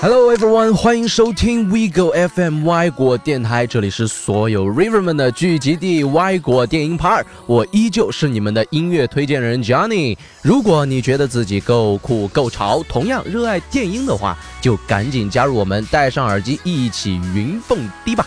Hello everyone，欢迎收听 We Go FM 歪果电台，这里是所有 River 们的聚集地歪果电音趴，我依旧是你们的音乐推荐人 Johnny。如果你觉得自己够酷够潮，同样热爱电音的话，就赶紧加入我们，戴上耳机一起云蹦迪吧。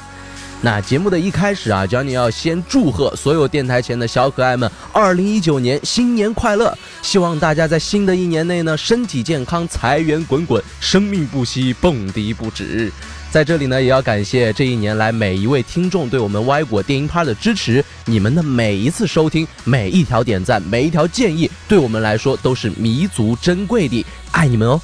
那节目的一开始啊讲你要先祝贺所有电台前的小可爱们，二零一九年新年快乐！希望大家在新的一年内呢，身体健康，财源滚滚，生命不息，蹦迪不止。在这里呢，也要感谢这一年来每一位听众对我们歪果电音趴的支持，你们的每一次收听，每一条点赞，每一条建议，对我们来说都是弥足珍贵的，爱你们哦！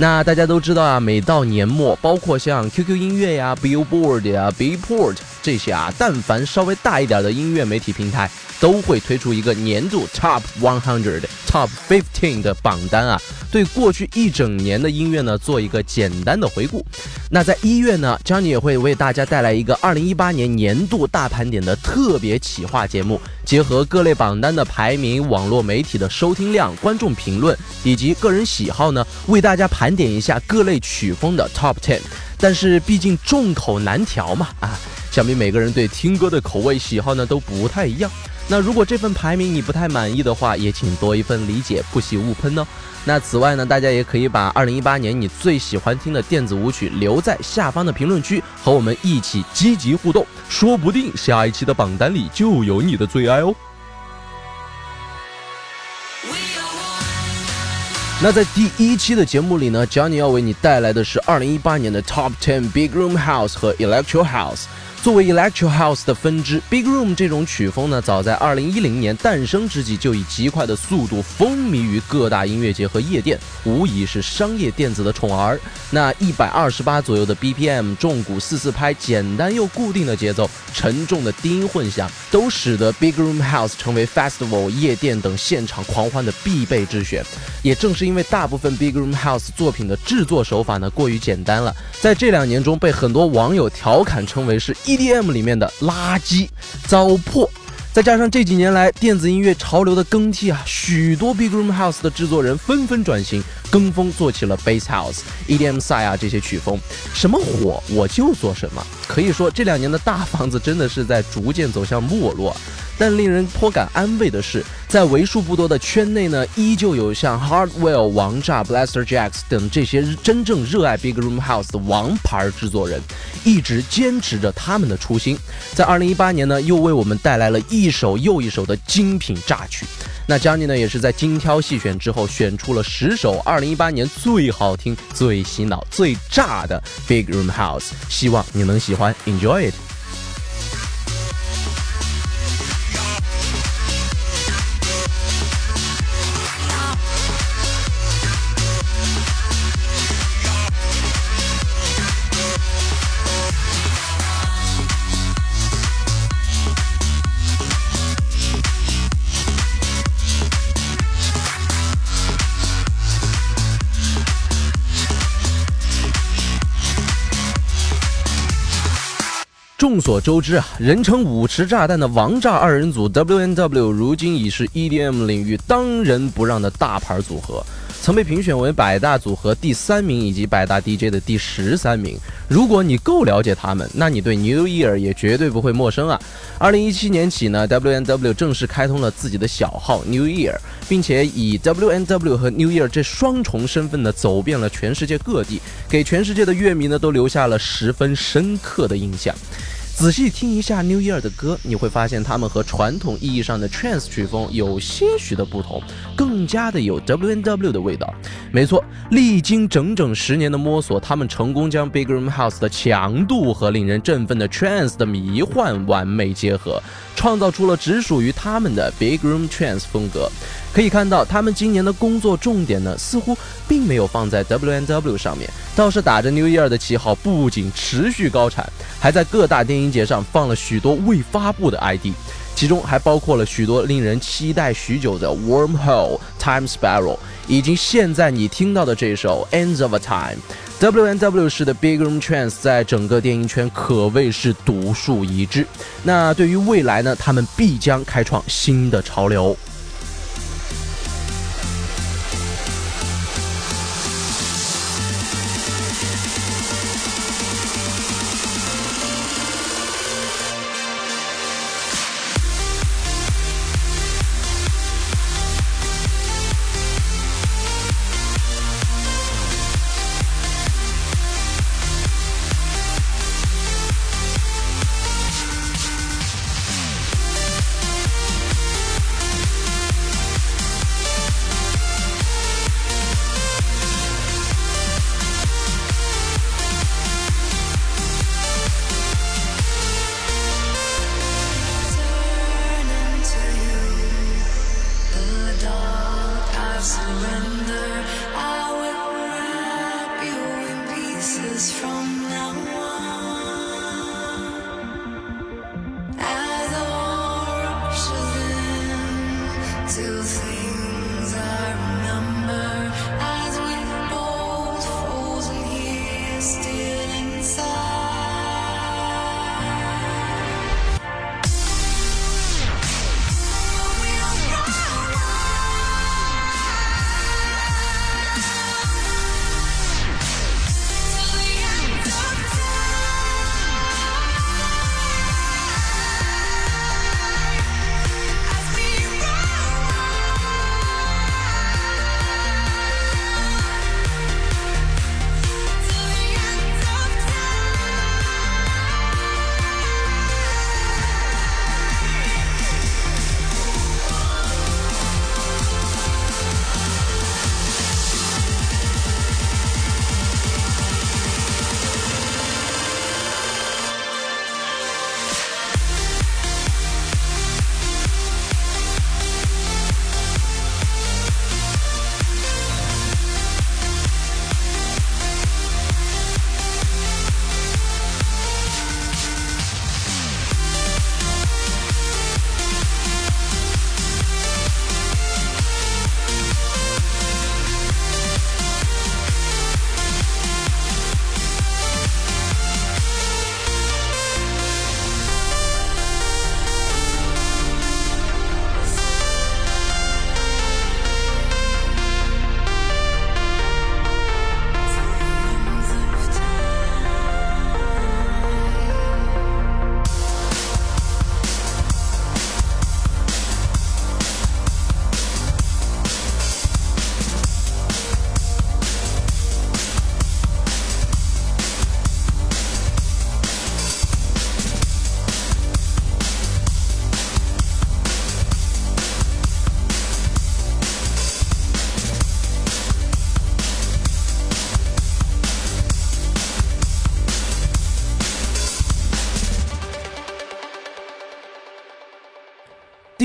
那大家都知道啊，每到年末，包括像 QQ 音乐呀、Billboard 呀、Beatport 这些啊，但凡稍微大一点的音乐媒体平台，都会推出一个年度 Top 100、Top 15的榜单啊，对过去一整年的音乐呢做一个简单的回顾。那在一月呢，Johnny 也会为大家带来一个2018年年度大盘点的特别企划节目，结合各类榜单的排名、网络媒体的收听量、观众评论以及个人喜好呢，为大家盘点一下各类曲风的 Top Ten。但是毕竟众口难调嘛，啊，想必每个人对听歌的口味喜好呢都不太一样。那如果这份排名你不太满意的话，也请多一份理解，不喜勿喷哦。那此外呢，大家也可以把2018年你最喜欢听的电子舞曲留在下方的评论区，和我们一起积极互动，说不定下一期的榜单里就有你的最爱哦。那在第一期的节目里呢，Johnny 要为你带来的是2018年的 Top Ten Big Room House 和 Electro House。作为 Electro House 的分支，Big Room 这种曲风呢，早在2010年诞生之际就以极快的速度风靡于各大音乐节和夜店，无疑是商业电子的宠儿。那128左右的 BPM，重鼓四四拍，简单又固定的节奏，沉重的低音混响，都使得 Big Room House 成为 Festival、夜店等现场狂欢的必备之选。也正是因为大部分 Big Room House 作品的制作手法呢过于简单了，在这两年中被很多网友调侃称为是 EDM 里面的垃圾、糟粕。再加上这几年来电子音乐潮流的更替啊，许多 Big Room House 的制作人纷纷转型，跟风做起了 Bass House、EDM 赛啊这些曲风，什么火我就做什么。可以说这两年的大房子真的是在逐渐走向没落。但令人颇感安慰的是，在为数不多的圈内呢，依旧有像 Hardwell、王炸、Blaster Jacks 等这些真正热爱 Big Room House 的王牌制作人，一直坚持着他们的初心。在2018年呢，又为我们带来了一首又一首的精品炸曲。那 Johnny 呢，也是在精挑细选之后，选出了十首2018年最好听、最洗脑、最炸的 Big Room House，希望你能喜欢，Enjoy it。众所周知啊，人称五池炸弹的王炸二人组 WNW，如今已是 EDM 领域当仁不让的大牌组合，曾被评选为百大组合第三名以及百大 DJ 的第十三名。如果你够了解他们，那你对 New Year 也绝对不会陌生啊。二零一七年起呢，WNW 正式开通了自己的小号 New Year，并且以 WNW 和 New Year 这双重身份呢，走遍了全世界各地，给全世界的乐迷呢都留下了十分深刻的印象。仔细听一下 New Year 的歌，你会发现他们和传统意义上的 trance 曲风有些许的不同，更加的有 WNW 的味道。没错，历经整整十年的摸索，他们成功将 Big Room House 的强度和令人振奋的 trance 的迷幻完美结合，创造出了只属于他们的 Big Room Trance 风格。可以看到，他们今年的工作重点呢，似乎并没有放在 WNW 上面，倒是打着 New Year 的旗号，不仅持续高产，还在各大电音节上放了许多未发布的 ID，其中还包括了许多令人期待许久的 Wormhole、Time Spiral，以及现在你听到的这首 Ends of a Time。WNW 式的 Big Room Trance 在整个电影圈可谓是独树一帜。那对于未来呢，他们必将开创新的潮流。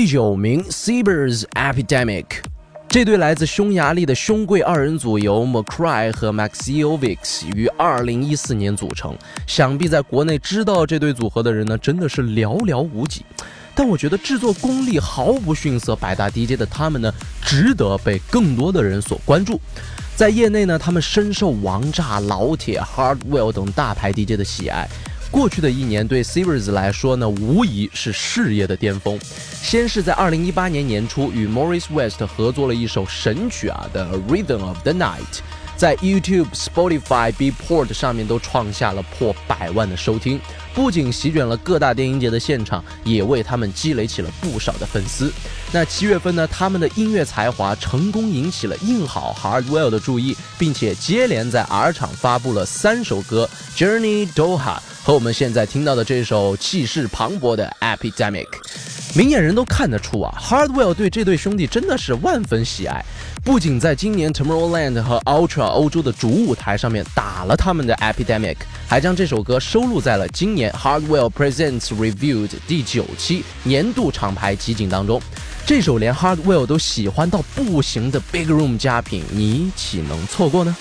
九名，Seabers Epidemic。这对来自匈牙利的兄贵二人组由 McCry 和 Maxiovics 于2014年组成。想必在国内知道这对组合的人呢，真的是寥寥无几。但我觉得制作功力毫不逊色百大 DJ 的他们呢，值得被更多的人所关注。在业内呢，他们深受王炸、老铁、Hardwell 等大牌 DJ 的喜爱。过去的一年对 Sivers 来说呢，无疑是事业的巅峰。先是在2018年年初与 Morris West 合作了一首神曲啊 The Rhythm of the Night，在 YouTube、Spotify、B-Port 上面都创下了破百万的收听，不仅席卷了各大电音节的现场，也为他们积累起了不少的粉丝。那七月份呢，他们的音乐才华成功引起了硬好 Hardwell 的注意，并且接连在 R 场发布了三首歌，Journey Doha。和我们现在听到的这首气势磅礴的 Epidemic，明眼人都看得出啊，Hardwell 对这对兄弟真的是万分喜爱。不仅在今年 Tomorrowland 和 Ultra 欧洲的主舞台上面打了他们的 Epidemic，还将这首歌收录在了今年 Hardwell Presents Reviewed 第九期年度厂牌集锦当中。这首连 Hardwell 都喜欢到不行的 Big Room 佳品，你岂能错过呢？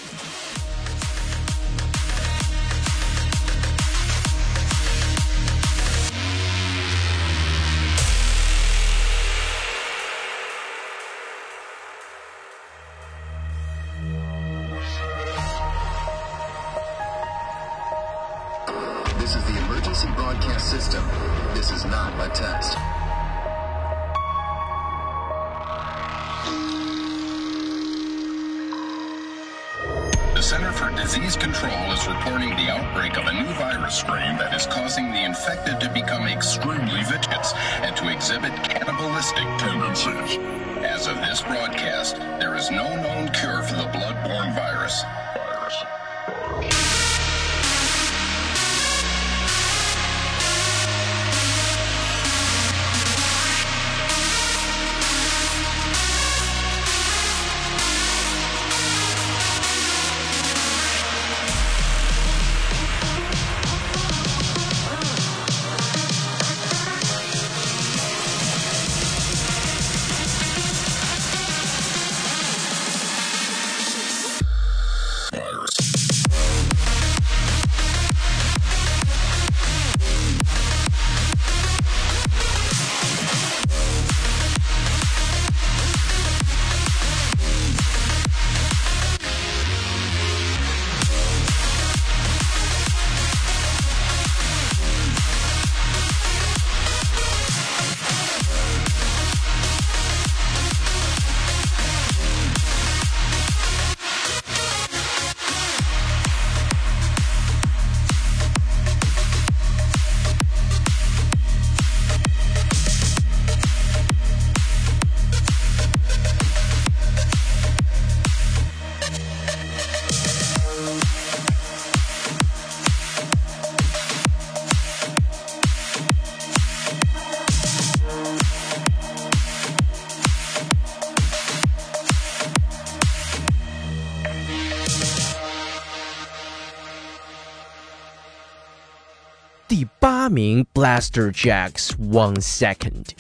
名 Blaster Jacks One Second，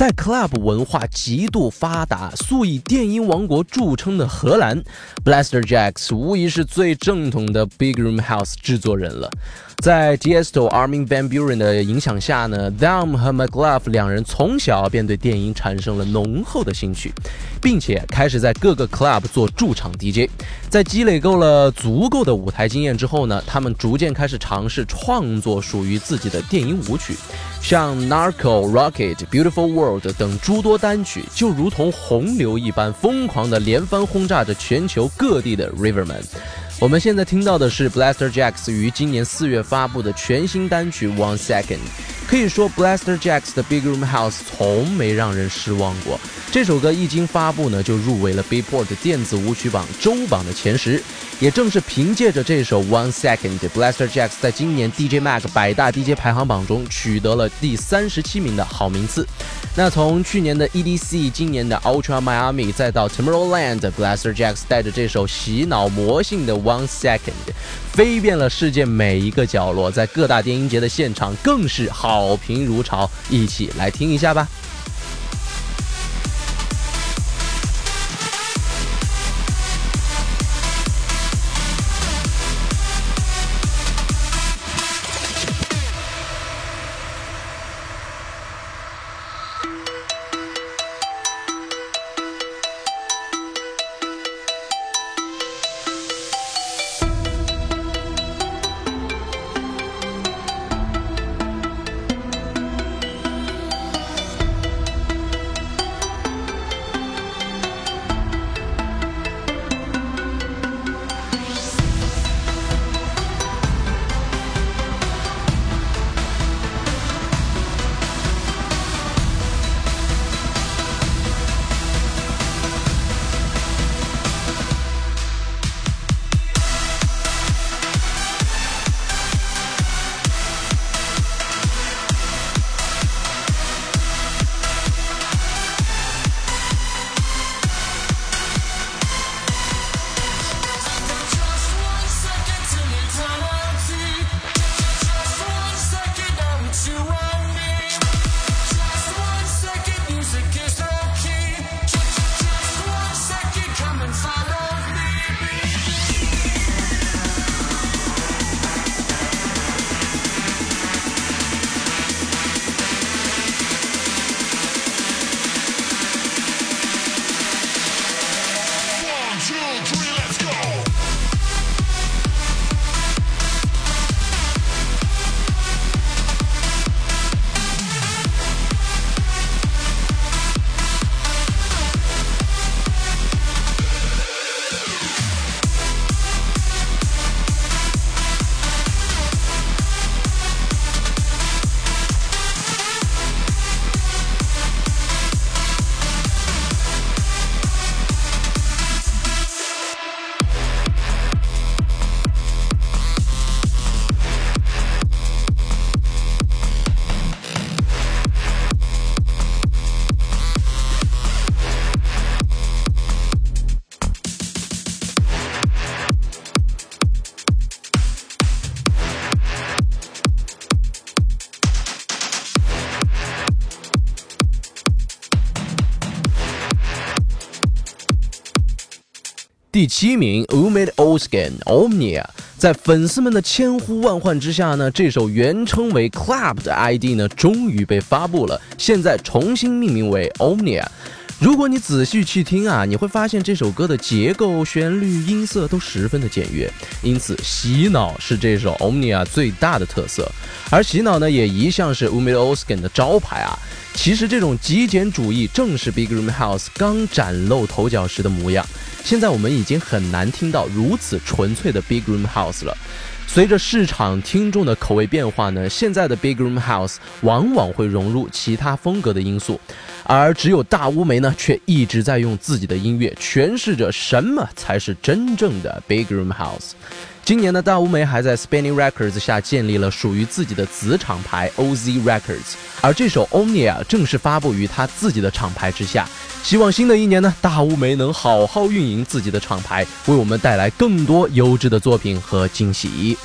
在 Club 文化极度发达、素以电音王国著称的荷兰，Blaster Jacks 无疑是最正统的 Big Room House 制作人了。在 Diesto Armin van Buren 的影响下呢，Them 和 McLaugh 两人从小便对电音产生了浓厚的兴趣，并且开始在各个 club 做驻场 DJ。在积累够了足够的舞台经验之后呢，他们逐渐开始尝试创作属于自己的电音舞曲，像 Narco、Rocket、Beautiful World 等诸多单曲，就如同洪流一般疯狂地连番轰炸着全球各地的 Riverman。我们现在听到的是 Blaster Jacks 于今年四月发布的全新单曲 One Second。可以说，Blaster Jacks 的 Big Room House 从没让人失望过。这首歌一经发布呢，就入围了 Beatport 电子舞曲榜周榜的前十。也正是凭借着这首 One Second，Blaster Jacks 在今年 DJ Mag 百大 DJ 排行榜中取得了第三十七名的好名次。那从去年的 EDC，今年的 Ultra Miami，再到 Tomorrowland，Blaster Jacks 带着这首洗脑魔性的 One Second，飞遍了世界每一个角落，在各大电音节的现场更是好评如潮。一起来听一下吧。七名 Umid Oskin Omnia，在粉丝们的千呼万唤之下呢，这首原称为 Club 的 ID 呢，终于被发布了，现在重新命名为 Omnia。如果你仔细去听啊，你会发现这首歌的结构、旋律、音色都十分的简约，因此洗脑是这首 Omnia 最大的特色。而洗脑呢，也一向是 Umid Oskin 的招牌啊。其实这种极简主义正是 Big Room House 刚崭露头角时的模样。现在我们已经很难听到如此纯粹的 Big Room House 了。随着市场听众的口味变化呢，现在的 Big Room House 往往会融入其他风格的因素。而只有大乌梅呢，却一直在用自己的音乐诠释着什么才是真正的 Big Room House。今年呢大乌梅还在 Spinning Records 下建立了属于自己的子厂牌 OZ Records，而这首 Omnia 正式发布于他自己的厂牌之下。希望新的一年呢，大乌梅能好好运营自己的厂牌，为我们带来更多优质的作品和惊喜。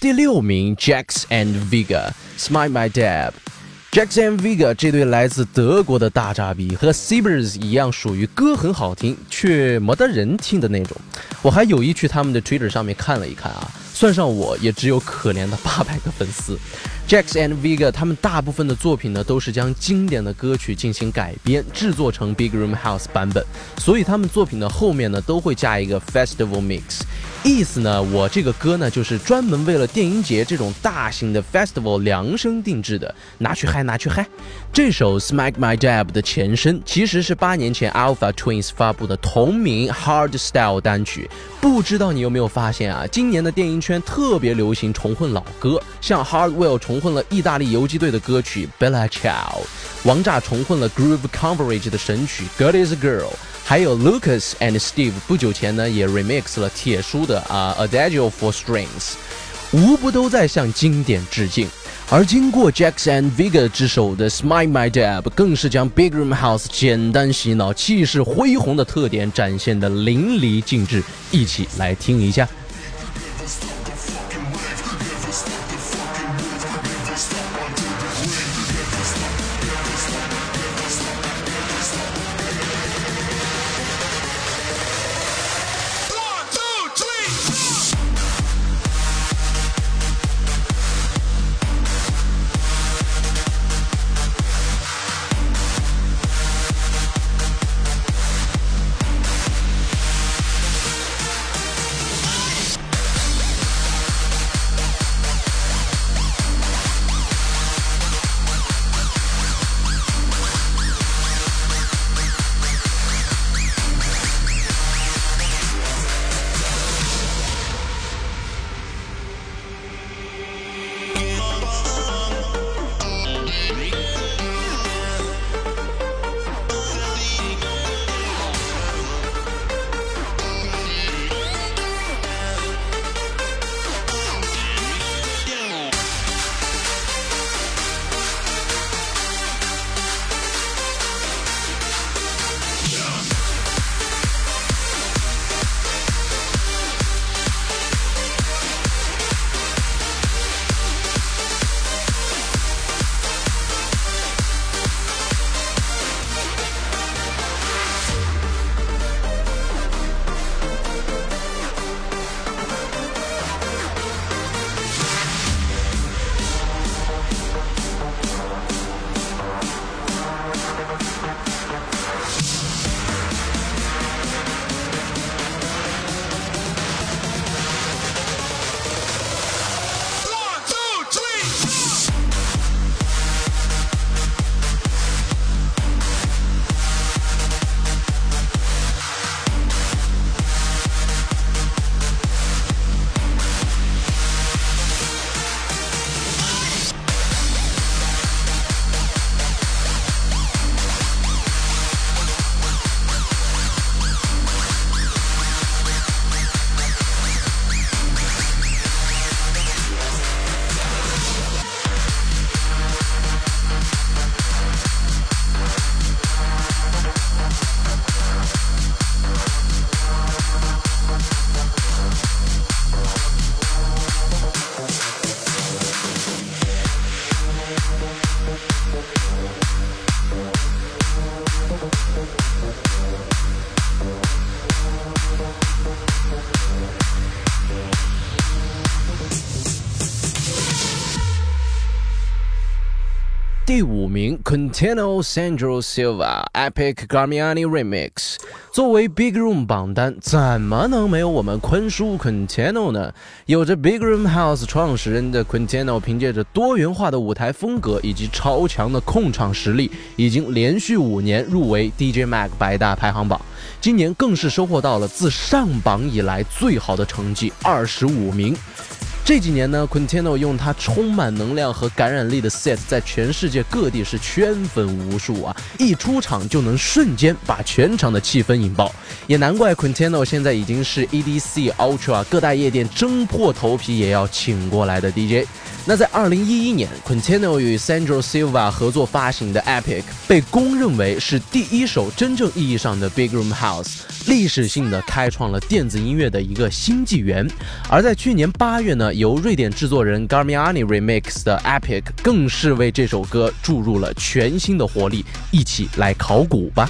第六名，Jax and Vega，Smile My Dad。Jax and Vega 这对来自德国的大渣逼和 Sibers 一样，属于歌很好听却没得人听的那种。我还有意去他们的 Twitter 上面看了一看啊，算上我也只有可怜的八百个粉丝。Jax and Vega 他们大部分的作品呢，都是将经典的歌曲进行改编，制作成 Big Room House 版本，所以他们作品的后面呢，都会加一个 Festival Mix。意思呢，我这个歌呢，就是专门为了电音节这种大型的 festival 量身定制的，拿去嗨，拿去嗨。这首 Smack My Dab 的前身其实是八年前 Alpha Twins 发布的同名 Hard Style 单曲。不知道你有没有发现啊？今年的电音圈特别流行重混老歌，像 Hardwell 重混了意大利游击队的歌曲 Bella Ciao，王炸重混了 Groove Coverage 的神曲 God Is a Girl。还有 Lucas and Steve 不久前呢也 remix 了铁叔的啊 Adagio for Strings，无不都在向经典致敬。而经过 Jackson Vega 之手的 Smile My Dab，更是将 Big Room House 简单洗脑、气势恢宏的特点展现的淋漓尽致。一起来听一下。第五名，Quintino Sandro Silva Epic Garmiani Remix。作为 Big Room 榜单，怎么能没有我们坤叔 Quintino 呢？有着 Big Room House 创始人的 Quintino，凭借着多元化的舞台风格以及超强的控场实力，已经连续五年入围 DJ Mag 百大排行榜。今年更是收获到了自上榜以来最好的成绩，二十五名。这几年呢，Quintino 用他充满能量和感染力的 set，在全世界各地是圈粉无数啊！一出场就能瞬间把全场的气氛引爆，也难怪 Quintino 现在已经是 EDC Ultra 各大夜店争破头皮也要请过来的 DJ。那在二零一一年，Quintino 与 Sandro Silva 合作发行的 Epic 被公认为是第一首真正意义上的 Big Room House，历史性的开创了电子音乐的一个新纪元。而在去年八月呢，由瑞典制作人 Garmiani remix 的 Epic 更是为这首歌注入了全新的活力。一起来考古吧。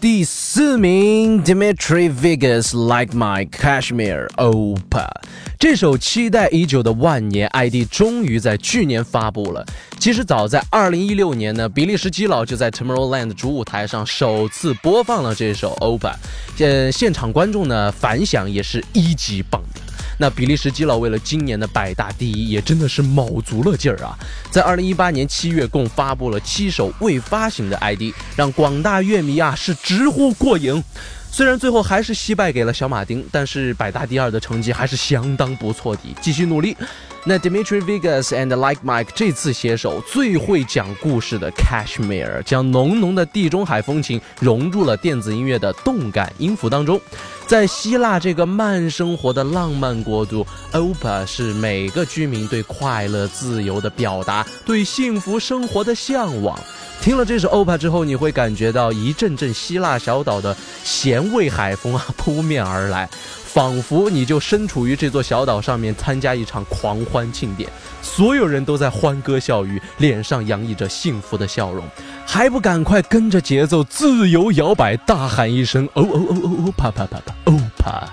第四名，Dimitri Vegas Like My Cashmere Opa。这首期待已久的万年 ID 终于在去年发布了。其实早在2016年呢，比利时基佬就在 Tomorrowland 主舞台上首次播放了这首 Opa，现，现场观众呢反响也是一级棒的。那比利时基佬为了今年的百大第一，也真的是卯足了劲儿啊！在二零一八年七月，共发布了七首未发行的 ID，让广大乐迷啊是直呼过瘾。虽然最后还是惜败给了小马丁，但是百大第二的成绩还是相当不错的，继续努力。那 Dimitri Vegas and Like Mike 这次携手最会讲故事的 Cashmere，将浓浓的地中海风情融入了电子音乐的动感音符当中。在希腊这个慢生活的浪漫国度，Opa 是每个居民对快乐、自由的表达，对幸福生活的向往。听了这首 Opa 之后，你会感觉到一阵阵希腊小岛的咸味海风啊扑面而来，仿佛你就身处于这座小岛上面，参加一场狂欢庆典，所有人都在欢歌笑语，脸上洋溢着幸福的笑容，还不赶快跟着节奏自由摇摆，大喊一声哦哦哦哦哦啪啪啪啪哦啪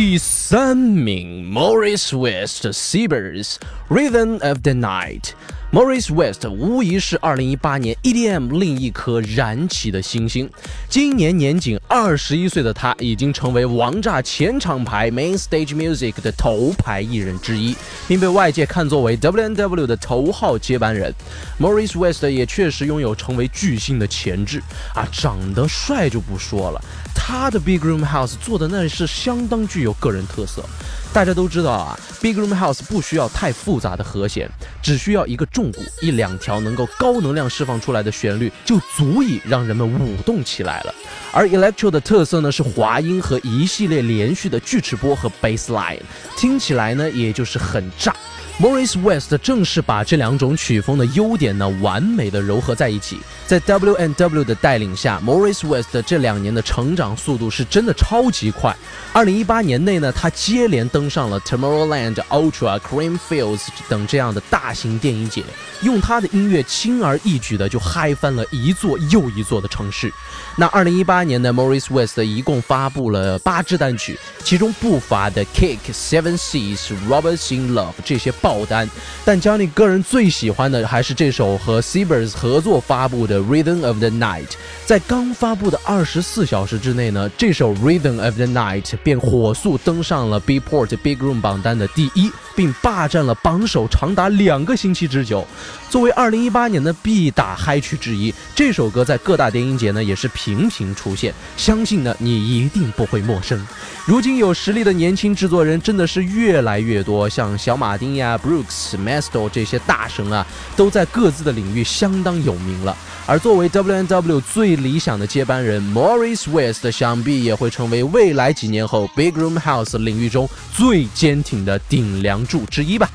第三名，Morris West Seabirds Rhythm of the Night。Morris West 无疑是2018年 EDM 另一颗燃起的星星。今年年仅21岁的他，已经成为王炸前厂牌 Main Stage Music 的头牌艺人之一，并被外界看作为 W&W 的头号接班人。Morris West 也确实拥有成为巨星的潜质啊，长得帅就不说了，他的 Big Room House 做的那是相当具有个人特色。大家都知道啊，Big Room House 不需要太复杂的和弦，只需要一个重鼓，一两条能够高能量释放出来的旋律，就足以让人们舞动起来了。而 Electro 的特色呢是滑音和一系列连续的锯齿波和 Bass Line，听起来呢也就是很炸。Morris West 正是把这两种曲风的优点呢完美的糅合在一起，在 W N W 的带领下，Morris West 这两年的成长速度是真的超级快。二零一八年内呢，他接连登登上了 Tomorrowland、Ultra、Creamfields 等这样的大型电影节，用他的音乐轻而易举的就嗨翻了一座又一座的城市。那二零一八年呢，Morris West 一共发布了八支单曲，其中不乏的 Kick、Seven Seas、Roberts in Love 这些爆单。但 Jony 个人最喜欢的还是这首和 Seabirds 合作发布的 Rhythm of the Night。在刚发布的二十四小时之内呢，这首 Rhythm of the Night 便火速登上了 B-Port 在 Big Room 榜单的第一，并霸占了榜首长达两个星期之久。作为二零一八年的必打嗨曲之一，这首歌在各大电音节呢也是频频出现，相信呢你一定不会陌生。如今有实力的年轻制作人真的是越来越多，像小马丁呀、Brooks、Mesto 这些大神啊，都在各自的领域相当有名了。而作为 WNW 最理想的接班人，Morris West 想必也会成为未来几年后 Big Room House 领域中最坚挺的顶梁柱之一吧。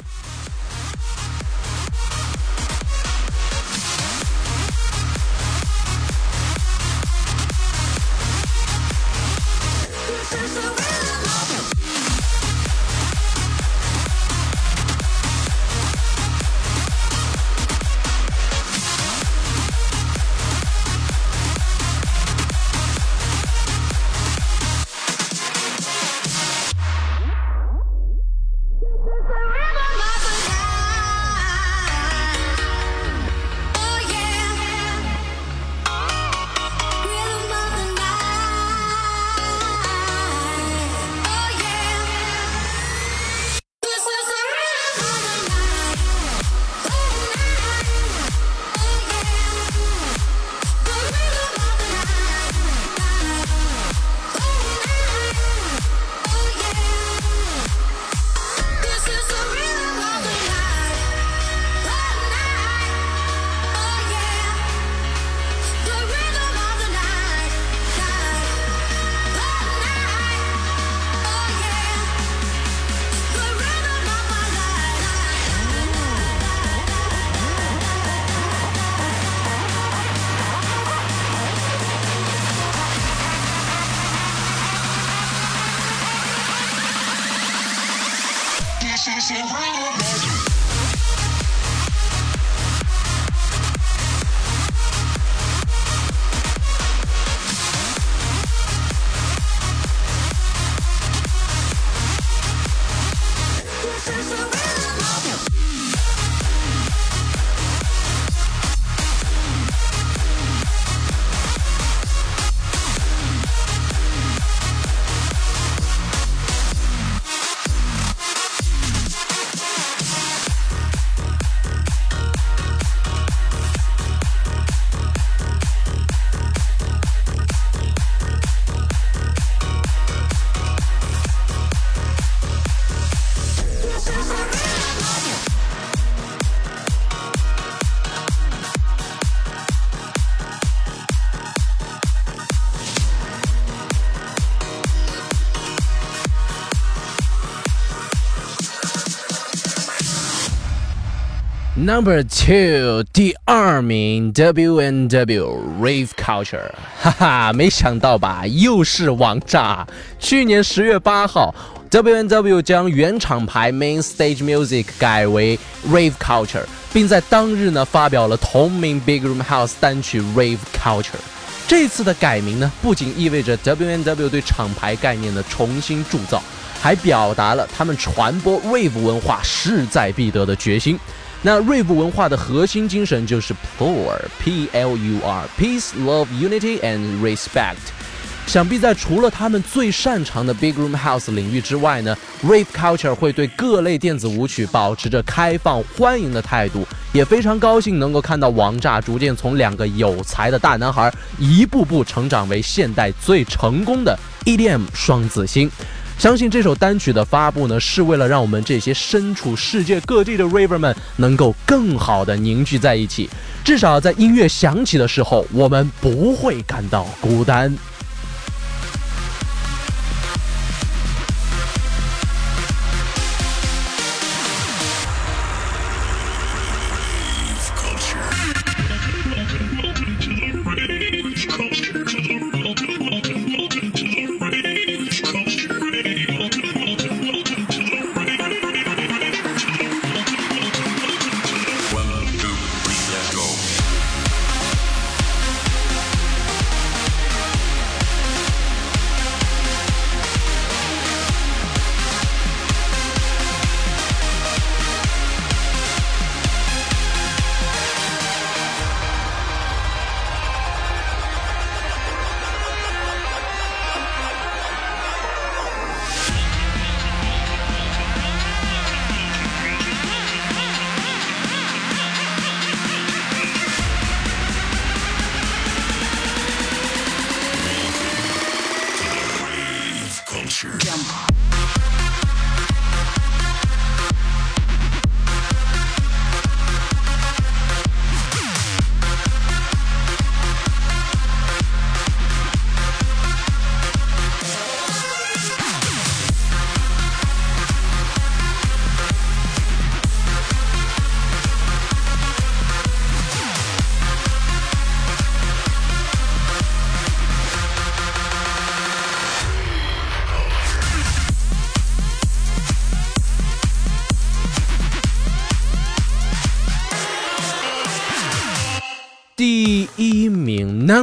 Number two，第二名 W N W Rave Culture，哈哈，没想到吧，又是王炸！去年十月八号，W N W 将原厂牌 Main Stage Music 改为 Rave Culture，并在当日呢发表了同名 Big Room House 单曲 Rave Culture。这次的改名呢，不仅意味着 W N W 对厂牌概念的重新铸造。还表达了他们传播 rave 文化势在必得的决心。那 rave 文化的核心精神就是 plur，p l u r，peace, love, unity and respect。想必在除了他们最擅长的 big room house 领域之外呢，rave culture 会对各类电子舞曲保持着开放欢迎的态度，也非常高兴能够看到王炸逐渐从两个有才的大男孩一步步成长为现代最成功的 EDM 双子星。相信这首单曲的发布呢，是为了让我们这些身处世界各地的 raver 们能够更好的凝聚在一起，至少在音乐响起的时候，我们不会感到孤单。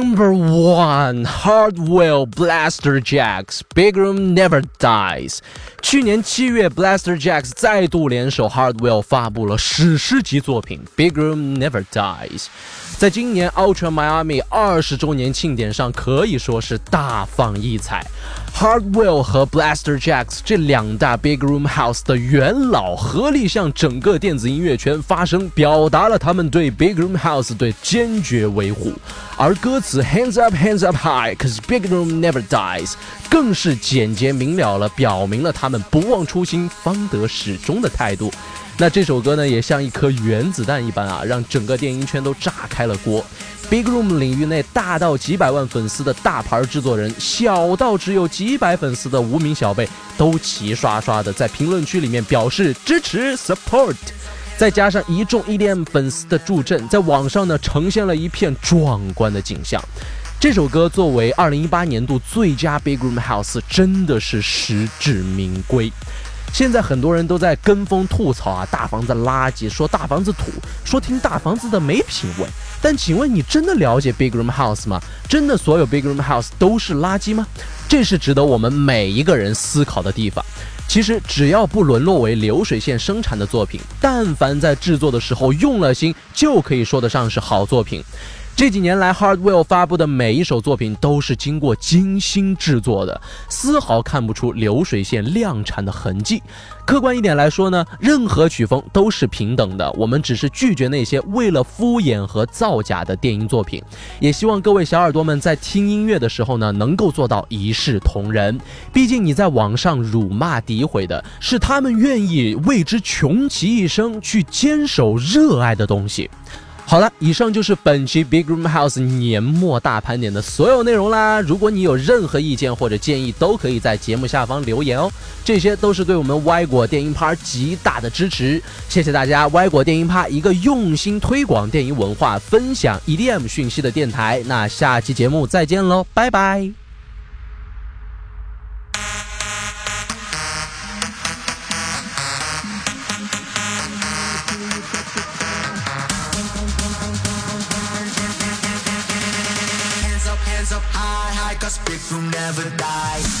名，Number One，Hardwell Blaster Jacks，Big Room Never Dies。去年七月，Blaster Jacks 再度联手 Hardwell 发布了史诗级作品《Big Room Never Dies》。在今年 Ultra Miami 二十周年庆典上，可以说是大放异彩。 Hardwell 和 Blaster Jacks 这两大 Big Room House 的元老合力向整个电子音乐圈发声，表达了他们对 Big Room House 的坚决维护。而歌词 Hands Up Hands Up High，cause Big Room Never Dies，更是简洁明了了，表明了他们不忘初心、方得始终的态度。那这首歌呢，也像一颗原子弹一般啊，让整个电音圈都炸开了锅。Big Room 领域内大到几百万粉丝的大牌制作人，小到只有几百粉丝的无名小辈，都齐刷刷的在评论区里面表示支持 support。再加上一众 EDM 粉丝的助阵，在网上呢呈现了一片壮观的景象。这首歌作为2018年度最佳 Big Room House，真的是实至名归。现在很多人都在跟风吐槽啊，大房子垃圾，说大房子土，说听大房子的没品位。但请问你真的了解 Big Room House 吗？真的所有 Big Room House 都是垃圾吗？这是值得我们每一个人思考的地方。其实只要不沦落为流水线生产的作品，但凡在制作的时候用了心，就可以说得上是好作品。这几年来，Hardwell 发布的每一首作品都是经过精心制作的，丝毫看不出流水线量产的痕迹。客观一点来说呢，任何曲风都是平等的，我们只是拒绝那些为了敷衍和造假的电音作品。也希望各位小耳朵们在听音乐的时候呢，能够做到一视同仁。毕竟你在网上辱骂诋毁的是他们愿意为之穷其一生去坚守热爱的东西。好了，以上就是本期 Big Room House 年末大盘点的所有内容啦。如果你有任何意见或者建议，都可以在节目下方留言哦。这些都是对我们歪果电音趴极大的支持，谢谢大家！歪果电音趴一个用心推广电音文化、分享 EDM 讯息的电台。那下期节目再见喽，拜拜。Never die.